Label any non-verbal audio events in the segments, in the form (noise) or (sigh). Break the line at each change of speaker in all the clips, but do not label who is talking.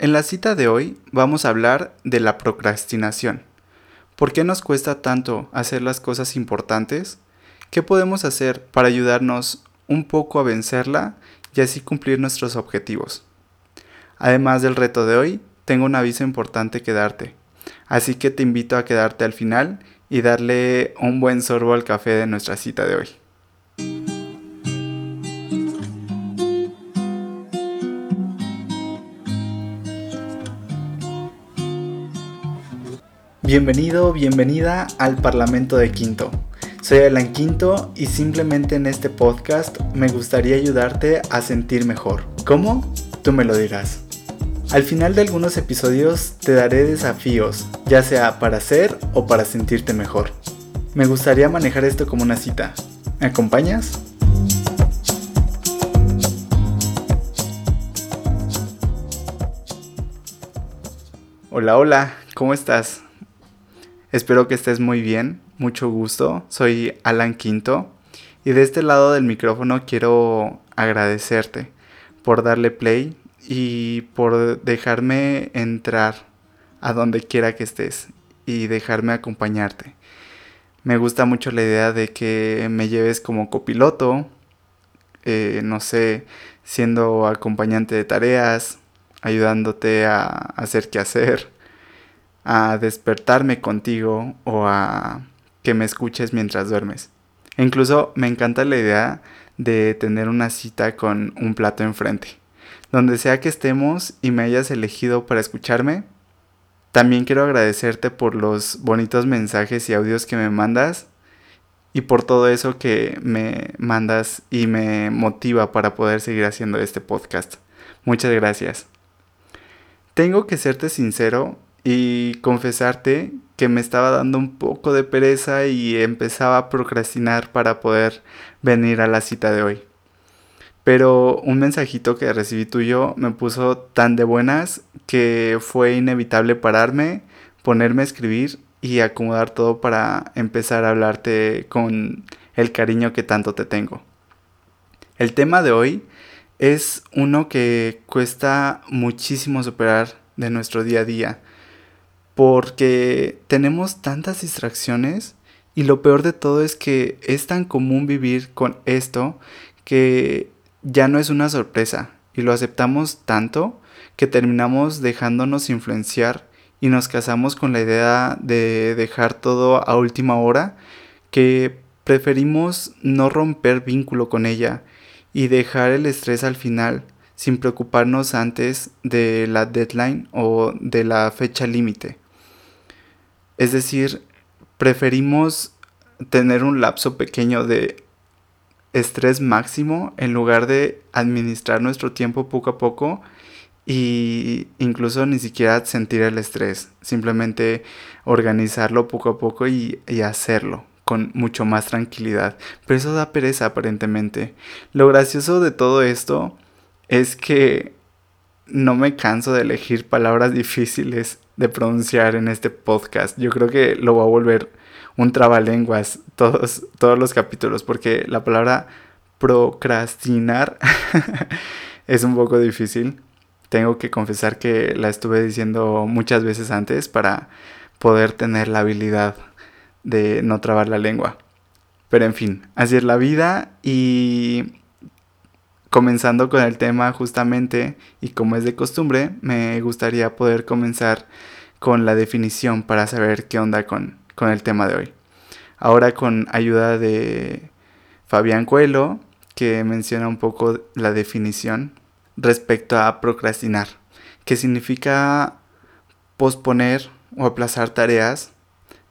En la cita de hoy vamos a hablar de la procrastinación. ¿Por qué nos cuesta tanto hacer las cosas importantes? ¿Qué podemos hacer para ayudarnos un poco a vencerla y así cumplir nuestros objetivos? Además del reto de hoy, tengo un aviso importante que darte. Así que te invito a quedarte al final y darle un buen sorbo al café de nuestra cita de hoy. Bienvenido, bienvenida al Parlamento de Quinto. Soy Alan Quinto y simplemente en este podcast me gustaría ayudarte a sentir mejor. ¿Cómo? Tú me lo dirás. Al final de algunos episodios te daré desafíos, ya sea para hacer o para sentirte mejor. Me gustaría manejar esto como una cita. ¿Me acompañas? Hola, hola, ¿cómo estás? Espero que estés muy bien, mucho gusto. Soy Alan Quinto y de este lado del micrófono quiero agradecerte por darle play y por dejarme entrar a donde quiera que estés y dejarme acompañarte. Me gusta mucho la idea de que me lleves como copiloto, eh, no sé, siendo acompañante de tareas, ayudándote a hacer qué hacer a despertarme contigo o a que me escuches mientras duermes. Incluso me encanta la idea de tener una cita con un plato enfrente. Donde sea que estemos y me hayas elegido para escucharme, también quiero agradecerte por los bonitos mensajes y audios que me mandas y por todo eso que me mandas y me motiva para poder seguir haciendo este podcast. Muchas gracias. Tengo que serte sincero y confesarte que me estaba dando un poco de pereza y empezaba a procrastinar para poder venir a la cita de hoy. Pero un mensajito que recibí tuyo me puso tan de buenas que fue inevitable pararme, ponerme a escribir y acomodar todo para empezar a hablarte con el cariño que tanto te tengo. El tema de hoy es uno que cuesta muchísimo superar de nuestro día a día porque tenemos tantas distracciones y lo peor de todo es que es tan común vivir con esto que ya no es una sorpresa y lo aceptamos tanto que terminamos dejándonos influenciar y nos casamos con la idea de dejar todo a última hora que preferimos no romper vínculo con ella y dejar el estrés al final sin preocuparnos antes de la deadline o de la fecha límite. Es decir, preferimos tener un lapso pequeño de estrés máximo en lugar de administrar nuestro tiempo poco a poco y incluso ni siquiera sentir el estrés, simplemente organizarlo poco a poco y, y, hacerlo con mucho más tranquilidad. Pero eso da pereza aparentemente. Lo gracioso de todo esto es que no me canso de elegir palabras difíciles de pronunciar en este podcast. Yo creo que lo voy a volver un trabalenguas todos, todos los capítulos porque la palabra procrastinar (laughs) es un poco difícil. Tengo que confesar que la estuve diciendo muchas veces antes para poder tener la habilidad de no trabar la lengua. Pero en fin, así es la vida y comenzando con el tema justamente y como es de costumbre, me gustaría poder comenzar con la definición para saber qué onda con, con el tema de hoy. Ahora con ayuda de Fabián Coelho, que menciona un poco la definición respecto a procrastinar, que significa posponer o aplazar tareas,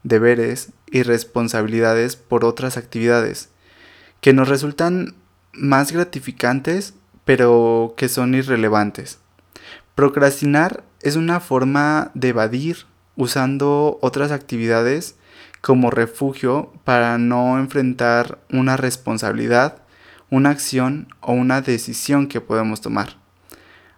deberes y responsabilidades por otras actividades que nos resultan más gratificantes, pero que son irrelevantes. Procrastinar es una forma de evadir usando otras actividades como refugio para no enfrentar una responsabilidad, una acción o una decisión que podemos tomar.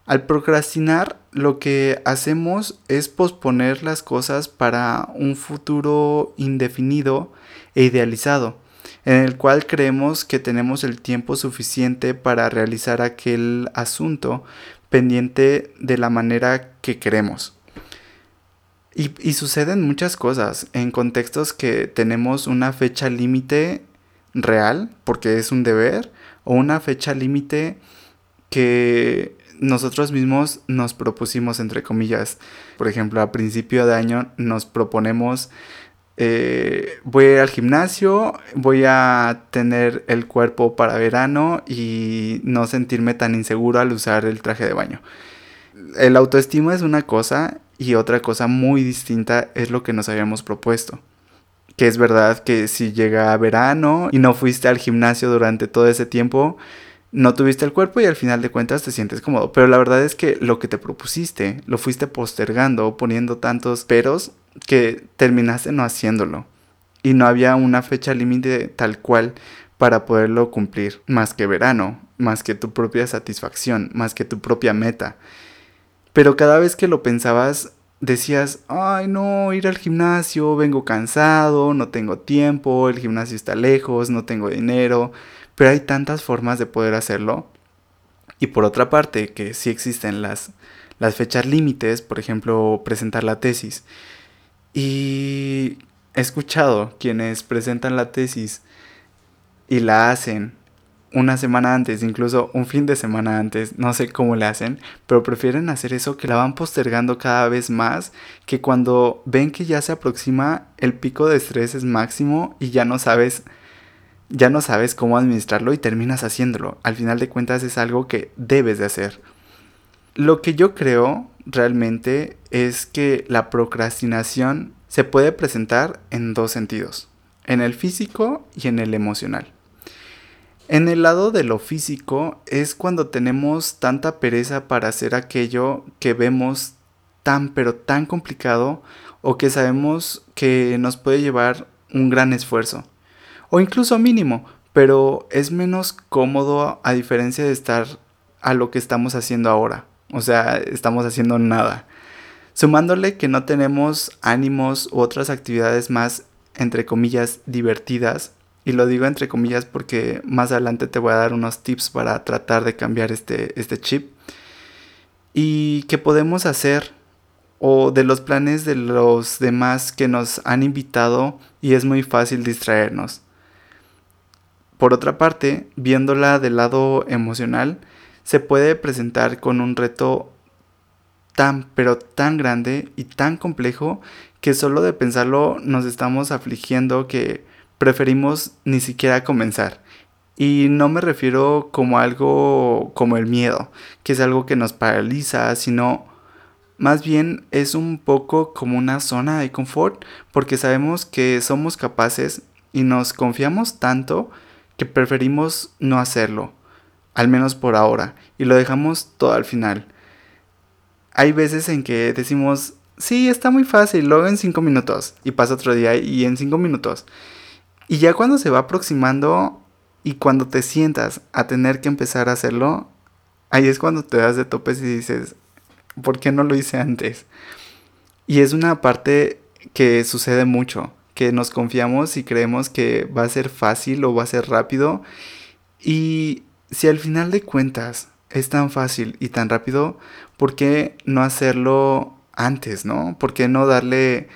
Al procrastinar lo que hacemos es posponer las cosas para un futuro indefinido e idealizado en el cual creemos que tenemos el tiempo suficiente para realizar aquel asunto, pendiente de la manera que queremos. Y, y, suceden muchas cosas en contextos que tenemos una fecha límite real, porque es un deber, o una fecha límite que nosotros mismos nos propusimos, entre comillas. Por ejemplo, a principio de año nos proponemos eh, voy a ir al gimnasio, voy a tener el cuerpo para verano y no sentirme tan inseguro al usar el traje de baño. El autoestima es una cosa y otra cosa muy distinta es lo que nos habíamos propuesto. Que es verdad que si llega verano y no fuiste al gimnasio durante todo ese tiempo, no tuviste el cuerpo y al final de cuentas te sientes cómodo. Pero la verdad es que lo que te propusiste lo fuiste postergando, poniendo tantos peros que terminaste no haciéndolo. Y no había una fecha límite tal cual para poderlo cumplir, más que verano, más que tu propia satisfacción, más que tu propia meta. Pero cada vez que lo pensabas, decías, ay no, ir al gimnasio, vengo cansado, no tengo tiempo, el gimnasio está lejos, no tengo dinero, pero hay tantas formas de poder hacerlo. Y por otra parte, que sí existen las, las fechas límites, por ejemplo, presentar la tesis. Y he escuchado quienes presentan la tesis y la hacen una semana antes, incluso un fin de semana antes, no sé cómo le hacen, pero prefieren hacer eso que la van postergando cada vez más, que cuando ven que ya se aproxima el pico de estrés es máximo y ya no sabes ya no sabes cómo administrarlo y terminas haciéndolo. Al final de cuentas es algo que debes de hacer. Lo que yo creo realmente es que la procrastinación se puede presentar en dos sentidos, en el físico y en el emocional. En el lado de lo físico es cuando tenemos tanta pereza para hacer aquello que vemos tan pero tan complicado o que sabemos que nos puede llevar un gran esfuerzo o incluso mínimo, pero es menos cómodo a diferencia de estar a lo que estamos haciendo ahora. O sea, estamos haciendo nada. Sumándole que no tenemos ánimos u otras actividades más, entre comillas, divertidas. Y lo digo entre comillas porque más adelante te voy a dar unos tips para tratar de cambiar este, este chip. Y qué podemos hacer o de los planes de los demás que nos han invitado y es muy fácil distraernos. Por otra parte, viéndola del lado emocional, se puede presentar con un reto tan pero tan grande y tan complejo que solo de pensarlo nos estamos afligiendo que preferimos ni siquiera comenzar. Y no me refiero como algo como el miedo, que es algo que nos paraliza, sino más bien es un poco como una zona de confort, porque sabemos que somos capaces y nos confiamos tanto que preferimos no hacerlo, al menos por ahora, y lo dejamos todo al final. Hay veces en que decimos, sí, está muy fácil, luego en cinco minutos, y pasa otro día y en cinco minutos. Y ya cuando se va aproximando y cuando te sientas a tener que empezar a hacerlo, ahí es cuando te das de topes y dices, ¿por qué no lo hice antes? Y es una parte que sucede mucho que nos confiamos y creemos que va a ser fácil o va a ser rápido. Y si al final de cuentas es tan fácil y tan rápido, ¿por qué no hacerlo antes, no? ¿Por qué no darle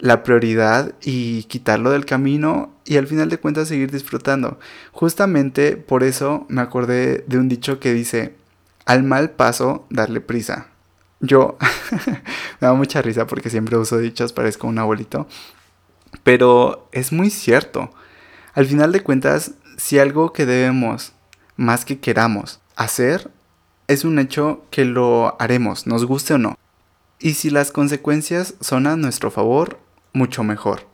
la prioridad y quitarlo del camino y al final de cuentas seguir disfrutando? Justamente por eso me acordé de un dicho que dice, al mal paso, darle prisa. Yo (laughs) me da mucha risa porque siempre uso dichos, parezco un abuelito. Pero es muy cierto. Al final de cuentas, si algo que debemos, más que queramos, hacer, es un hecho que lo haremos, nos guste o no. Y si las consecuencias son a nuestro favor, mucho mejor.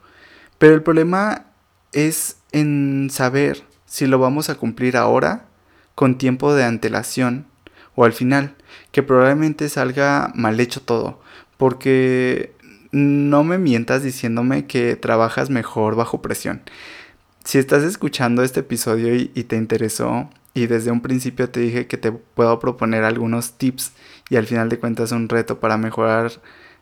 Pero el problema es en saber si lo vamos a cumplir ahora, con tiempo de antelación, o al final, que probablemente salga mal hecho todo, porque no me mientas diciéndome que trabajas mejor bajo presión. Si estás escuchando este episodio y, te interesó y desde un principio te dije que te puedo proponer algunos tips y al final de cuentas un reto para mejorar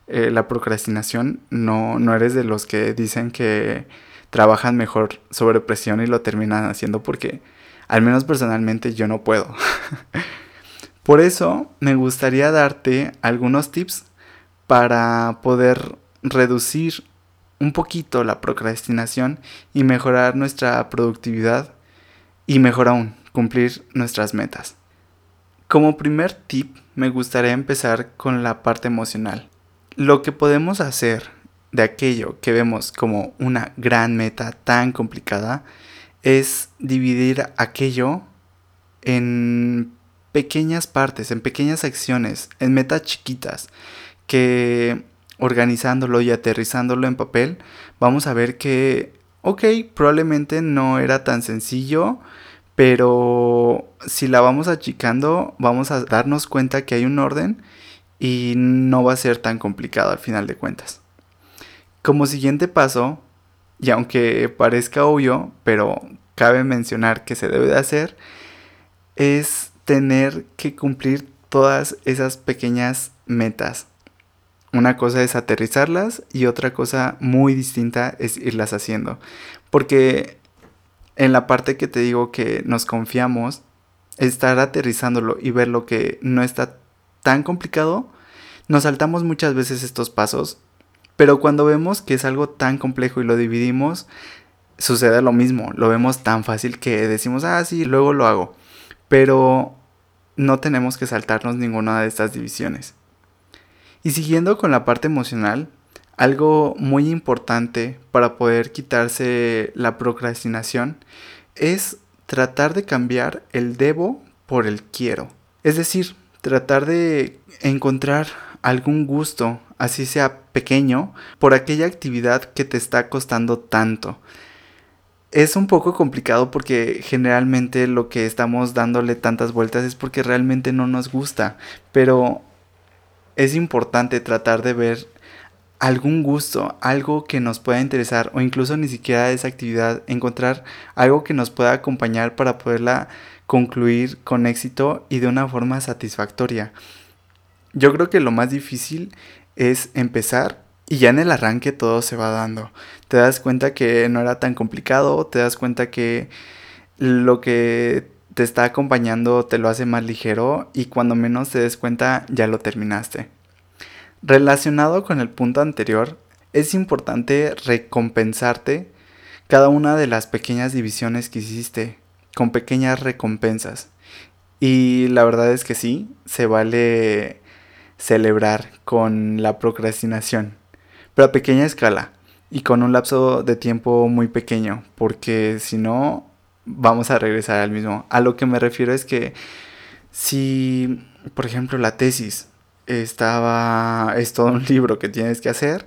eh, la procrastinación, no, no eres de los que dicen que trabajan mejor sobre presión y lo terminan haciendo porque al menos personalmente yo no puedo. (laughs) Por eso me gustaría darte algunos tips para poder reducir un poquito la procrastinación y mejorar nuestra productividad y mejor aún, cumplir nuestras metas. Como primer tip, me gustaría empezar con la parte emocional. Lo que podemos hacer de aquello que vemos como una gran meta tan complicada es dividir aquello en pequeñas partes, en pequeñas acciones, en metas chiquitas, que organizándolo y aterrizándolo en papel, vamos a ver que, ok, probablemente no era tan sencillo, pero si la vamos achicando, vamos a darnos cuenta que hay un orden y no va a ser tan complicado al final de cuentas. Como siguiente paso, y aunque parezca obvio, pero cabe mencionar que se debe de hacer, es tener que cumplir todas esas pequeñas metas. Una cosa es aterrizarlas y otra cosa muy distinta es irlas haciendo. Porque en la parte que te digo que nos confiamos, estar aterrizándolo y ver lo que no está tan complicado, nos saltamos muchas veces estos pasos, pero cuando vemos que es algo tan complejo y lo dividimos, sucede lo mismo, lo vemos tan fácil que decimos, ah, sí, luego lo hago, pero no tenemos que saltarnos ninguna de estas divisiones. Y siguiendo con la parte emocional, algo muy importante para poder quitarse la procrastinación es tratar de cambiar el debo por el quiero. Es decir, tratar de encontrar algún gusto, así sea pequeño, por aquella actividad que te está costando tanto. Es un poco complicado porque generalmente lo que estamos dándole tantas vueltas es porque realmente no nos gusta, pero es importante tratar de ver algún gusto, algo que nos pueda interesar o incluso ni siquiera esa actividad, encontrar algo que nos pueda acompañar para poderla concluir con éxito y de una forma satisfactoria. Yo creo que lo más difícil es empezar y ya en el arranque todo se va dando. Te das cuenta que no era tan complicado, te das cuenta que lo que te está acompañando te lo hace más ligero y cuando menos te des cuenta ya lo terminaste. Relacionado con el punto anterior, es importante recompensarte cada una de las pequeñas divisiones que hiciste con pequeñas recompensas. Y la verdad es que sí, se vale celebrar con la procrastinación, pero a pequeña escala y con un lapso de tiempo muy pequeño, porque si no vamos a regresar al mismo. A lo que me refiero es que si, por ejemplo, la tesis estaba, es todo un (laughs) libro que tienes que hacer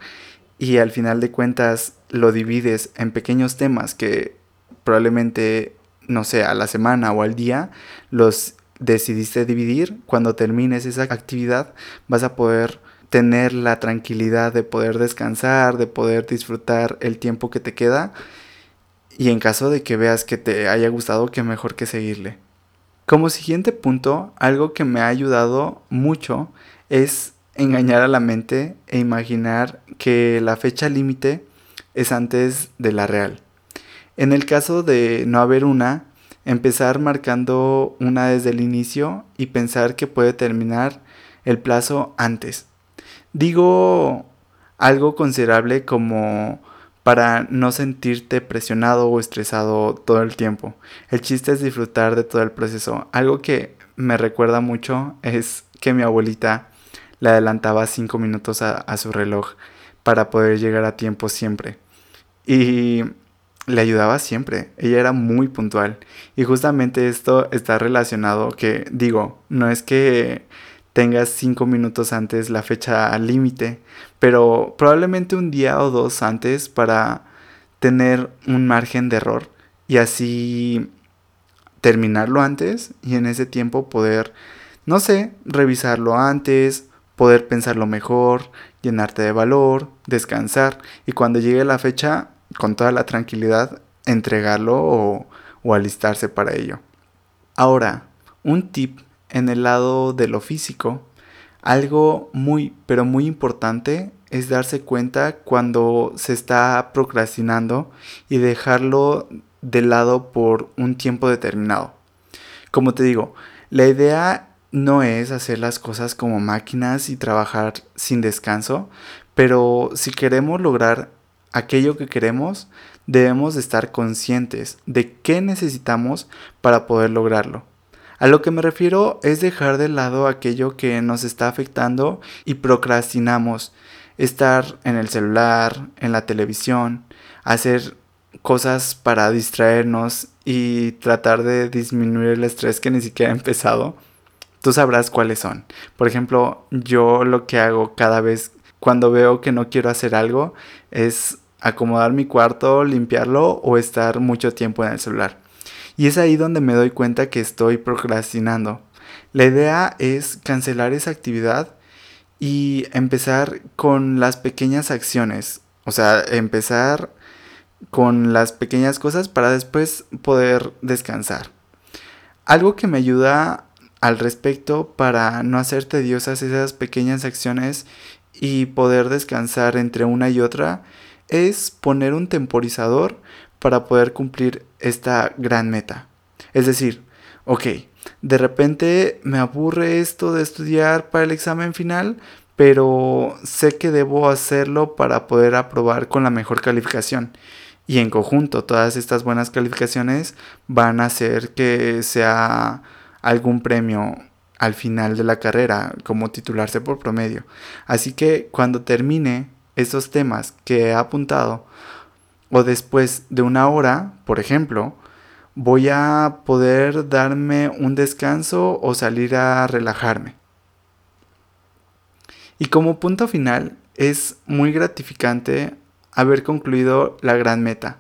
y al final de cuentas lo divides en pequeños temas que probablemente, no sé, a la semana o al día los decidiste dividir, cuando termines esa actividad vas a poder tener la tranquilidad de poder descansar, de poder disfrutar el tiempo que te queda y en caso de que veas que te haya gustado, qué mejor que seguirle. Como siguiente punto, algo que me ha ayudado mucho es engañar a la mente e imaginar que la fecha límite es antes de la real. En el caso de no haber una, empezar marcando una desde el inicio y pensar que puede terminar el plazo antes. Digo algo considerable como para no sentirte presionado o estresado todo el tiempo. El chiste es disfrutar de todo el proceso. Algo que me recuerda mucho es que mi abuelita le adelantaba cinco minutos a, a su reloj para poder llegar a tiempo siempre. Y le ayudaba siempre. Ella era muy puntual. Y justamente esto está relacionado que, digo, no es que tengas cinco minutos antes la fecha límite, pero probablemente un día o dos antes para tener un margen de error y así terminarlo antes y en ese tiempo poder, no sé, revisarlo antes, poder pensarlo mejor, llenarte de valor, descansar y cuando llegue la fecha, con toda la tranquilidad, entregarlo o, o alistarse para ello. Ahora, un tip en el lado de lo físico, algo muy, pero muy importante es darse cuenta cuando se está procrastinando y dejarlo de lado por un tiempo determinado. Como te digo, la idea no es hacer las cosas como máquinas y trabajar sin descanso, pero si queremos lograr aquello que queremos, debemos estar conscientes de qué necesitamos para poder lograrlo. A lo que me refiero es dejar de lado aquello que nos está afectando y procrastinamos. Estar en el celular, en la televisión, hacer cosas para distraernos y tratar de disminuir el estrés que ni siquiera ha empezado. Tú sabrás cuáles son. Por ejemplo, yo lo que hago cada vez cuando veo que no quiero hacer algo es acomodar mi cuarto, limpiarlo o estar mucho tiempo en el celular. Y es ahí donde me doy cuenta que estoy procrastinando. La idea es cancelar esa actividad y empezar con las pequeñas acciones. O sea, empezar con las pequeñas cosas para después poder descansar. Algo que me ayuda al respecto para no hacer tediosas esas pequeñas acciones y poder descansar entre una y otra es poner un temporizador para poder cumplir esta gran meta. Es decir, ok, de repente me aburre esto de estudiar para el examen final, pero sé que debo hacerlo para poder aprobar con la mejor calificación. Y en conjunto, todas estas buenas calificaciones van a hacer que sea algún premio al final de la carrera, como titularse por promedio. Así que cuando termine esos temas que he apuntado, o después de una hora, por ejemplo, voy a poder darme un descanso o salir a relajarme. Y como punto final, es muy gratificante haber concluido la gran meta.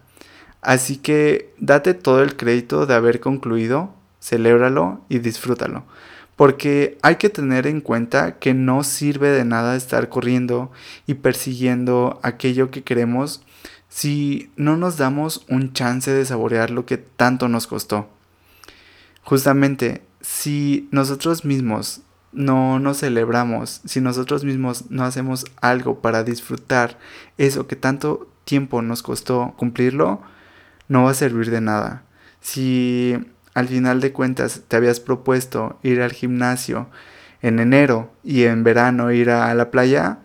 Así que date todo el crédito de haber concluido, celébralo y disfrútalo. Porque hay que tener en cuenta que no sirve de nada estar corriendo y persiguiendo aquello que queremos si no nos damos un chance de saborear lo que tanto nos costó. Justamente, si nosotros mismos no nos celebramos, si nosotros mismos no hacemos algo para disfrutar eso que tanto tiempo nos costó cumplirlo, no va a servir de nada. Si al final de cuentas te habías propuesto ir al gimnasio en enero y en verano ir a la playa,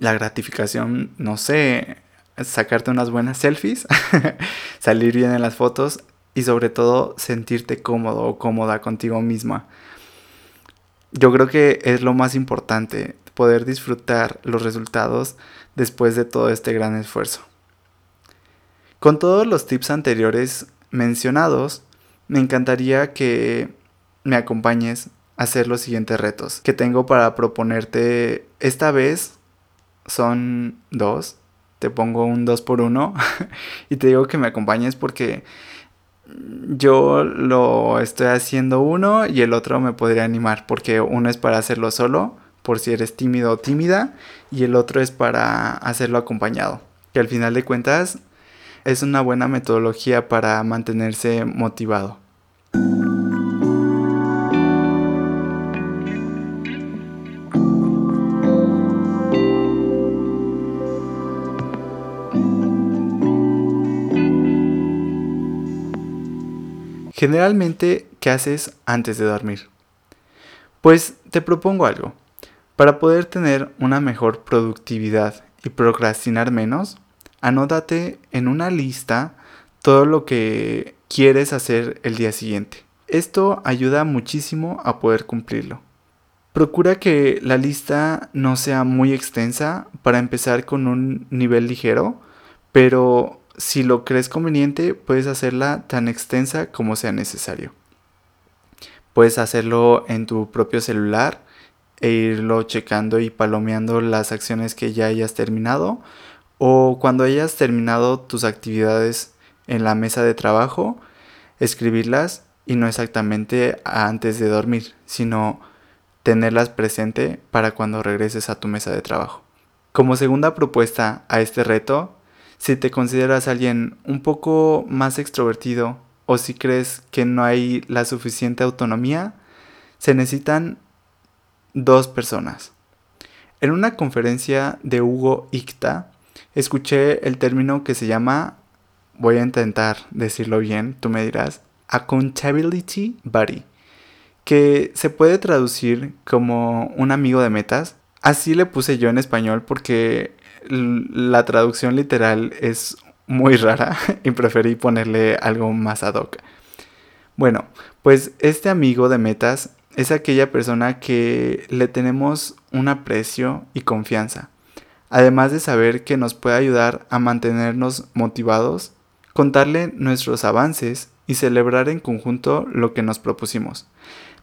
la gratificación, no sé, sacarte unas buenas selfies, (laughs) salir bien en las fotos y sobre todo sentirte cómodo o cómoda contigo misma. Yo creo que es lo más importante, poder disfrutar los resultados después de todo este gran esfuerzo. Con todos los tips anteriores mencionados, me encantaría que me acompañes a hacer los siguientes retos que tengo para proponerte. Esta vez son dos. Te pongo un 2 por 1 (laughs) y te digo que me acompañes porque yo lo estoy haciendo uno y el otro me podría animar porque uno es para hacerlo solo por si eres tímido o tímida y el otro es para hacerlo acompañado que al final de cuentas es una buena metodología para mantenerse motivado. Generalmente, ¿qué haces antes de dormir? Pues te propongo algo. Para poder tener una mejor productividad y procrastinar menos, anótate en una lista todo lo que quieres hacer el día siguiente. Esto ayuda muchísimo a poder cumplirlo. Procura que la lista no sea muy extensa para empezar con un nivel ligero, pero si lo crees conveniente, puedes hacerla tan extensa como sea necesario. Puedes hacerlo en tu propio celular e irlo checando y palomeando las acciones que ya hayas terminado o cuando hayas terminado tus actividades en la mesa de trabajo, escribirlas y no exactamente antes de dormir, sino tenerlas presente para cuando regreses a tu mesa de trabajo. Como segunda propuesta a este reto, si te consideras alguien un poco más extrovertido o si crees que no hay la suficiente autonomía, se necesitan dos personas. En una conferencia de Hugo Icta, escuché el término que se llama, voy a intentar decirlo bien, tú me dirás, accountability buddy, que se puede traducir como un amigo de metas. Así le puse yo en español porque la traducción literal es muy rara (laughs) y preferí ponerle algo más ad hoc. Bueno, pues este amigo de metas es aquella persona que le tenemos un aprecio y confianza, además de saber que nos puede ayudar a mantenernos motivados, contarle nuestros avances y celebrar en conjunto lo que nos propusimos.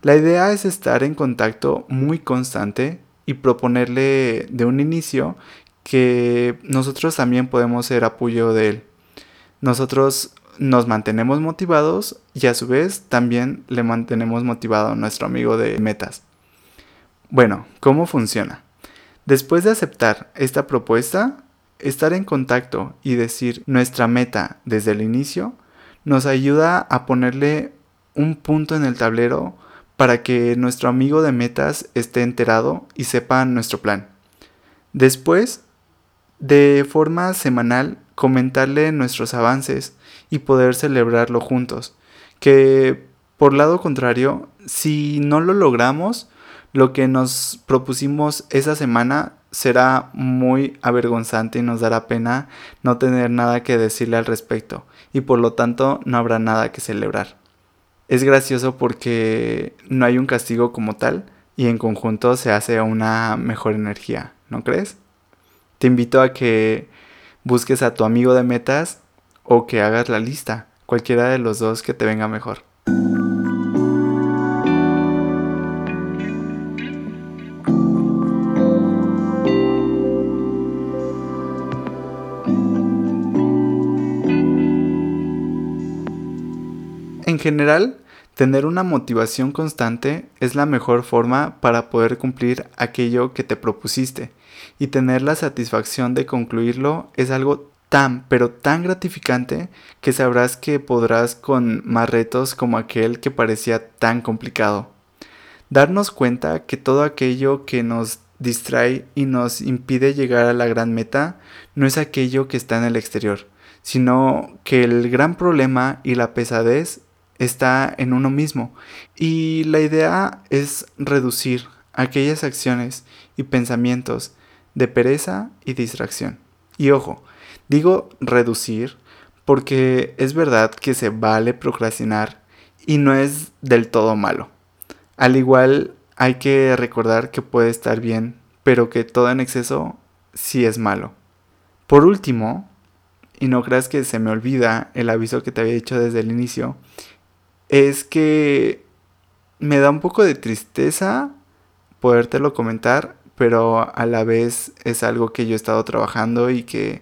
La idea es estar en contacto muy constante y proponerle de un inicio que nosotros también podemos ser apoyo de él. Nosotros nos mantenemos motivados y a su vez también le mantenemos motivado a nuestro amigo de metas. Bueno, ¿cómo funciona? Después de aceptar esta propuesta, estar en contacto y decir nuestra meta desde el inicio nos ayuda a ponerle un punto en el tablero para que nuestro amigo de metas esté enterado y sepa nuestro plan. Después, de forma semanal, comentarle nuestros avances y poder celebrarlo juntos. Que por lado contrario, si no lo logramos, lo que nos propusimos esa semana será muy avergonzante y nos dará pena no tener nada que decirle al respecto y por lo tanto no habrá nada que celebrar. Es gracioso porque no hay un castigo como tal y en conjunto se hace una mejor energía, ¿no crees? Te invito a que busques a tu amigo de metas o que hagas la lista, cualquiera de los dos que te venga mejor. En general, tener una motivación constante es la mejor forma para poder cumplir aquello que te propusiste y tener la satisfacción de concluirlo es algo tan, pero tan gratificante que sabrás que podrás con más retos como aquel que parecía tan complicado. Darnos cuenta que todo aquello que nos distrae y nos impide llegar a la gran meta no es aquello que está en el exterior, sino que el gran problema y la pesadez está en uno mismo. Y la idea es reducir aquellas acciones y pensamientos de pereza y distracción. Y ojo, digo reducir porque es verdad que se vale procrastinar y no es del todo malo. Al igual hay que recordar que puede estar bien, pero que todo en exceso sí es malo. Por último, y no creas que se me olvida el aviso que te había dicho desde el inicio, es que me da un poco de tristeza podértelo comentar, pero a la vez es algo que yo he estado trabajando y que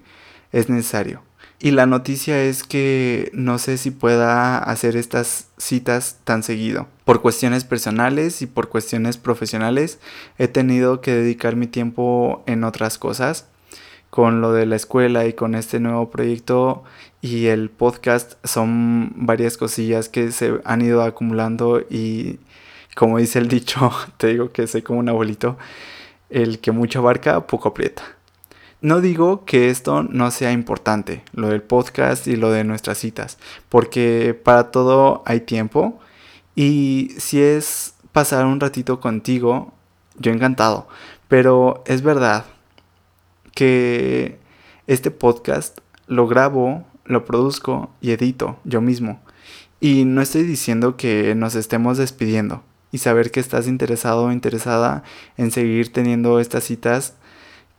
es necesario. Y la noticia es que no sé si pueda hacer estas citas tan seguido. Por cuestiones personales y por cuestiones profesionales he tenido que dedicar mi tiempo en otras cosas con lo de la escuela y con este nuevo proyecto y el podcast son varias cosillas que se han ido acumulando y como dice el dicho, (laughs) te digo que soy como un abuelito, el que mucho abarca, poco aprieta. No digo que esto no sea importante, lo del podcast y lo de nuestras citas, porque para todo hay tiempo y si es pasar un ratito contigo, yo encantado, pero es verdad, que este podcast lo grabo, lo produzco y edito yo mismo. Y no estoy diciendo que nos estemos despidiendo. Y saber que estás interesado o interesada en seguir teniendo estas citas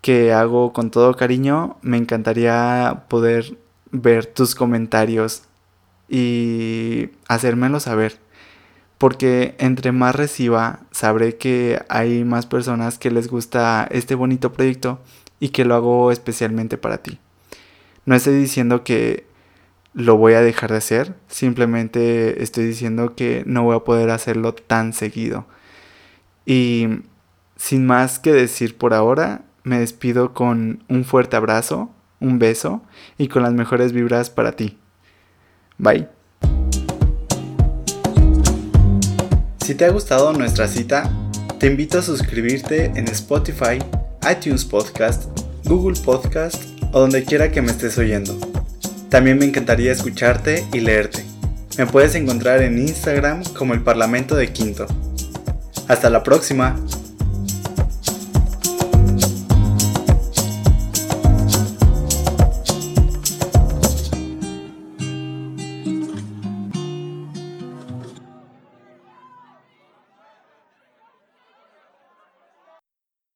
que hago con todo cariño, me encantaría poder ver tus comentarios y hacérmelo saber. Porque entre más reciba, sabré que hay más personas que les gusta este bonito proyecto y que lo hago especialmente para ti. No estoy diciendo que lo voy a dejar de hacer, simplemente estoy diciendo que no voy a poder hacerlo tan seguido. Y sin más que decir por ahora, me despido con un fuerte abrazo, un beso y con las mejores vibras para ti. Bye. Si te ha gustado nuestra cita, te invito a suscribirte en Spotify iTunes Podcast, Google Podcast o donde quiera que me estés oyendo. También me encantaría escucharte y leerte. Me puedes encontrar en Instagram como el Parlamento de Quinto. Hasta la próxima.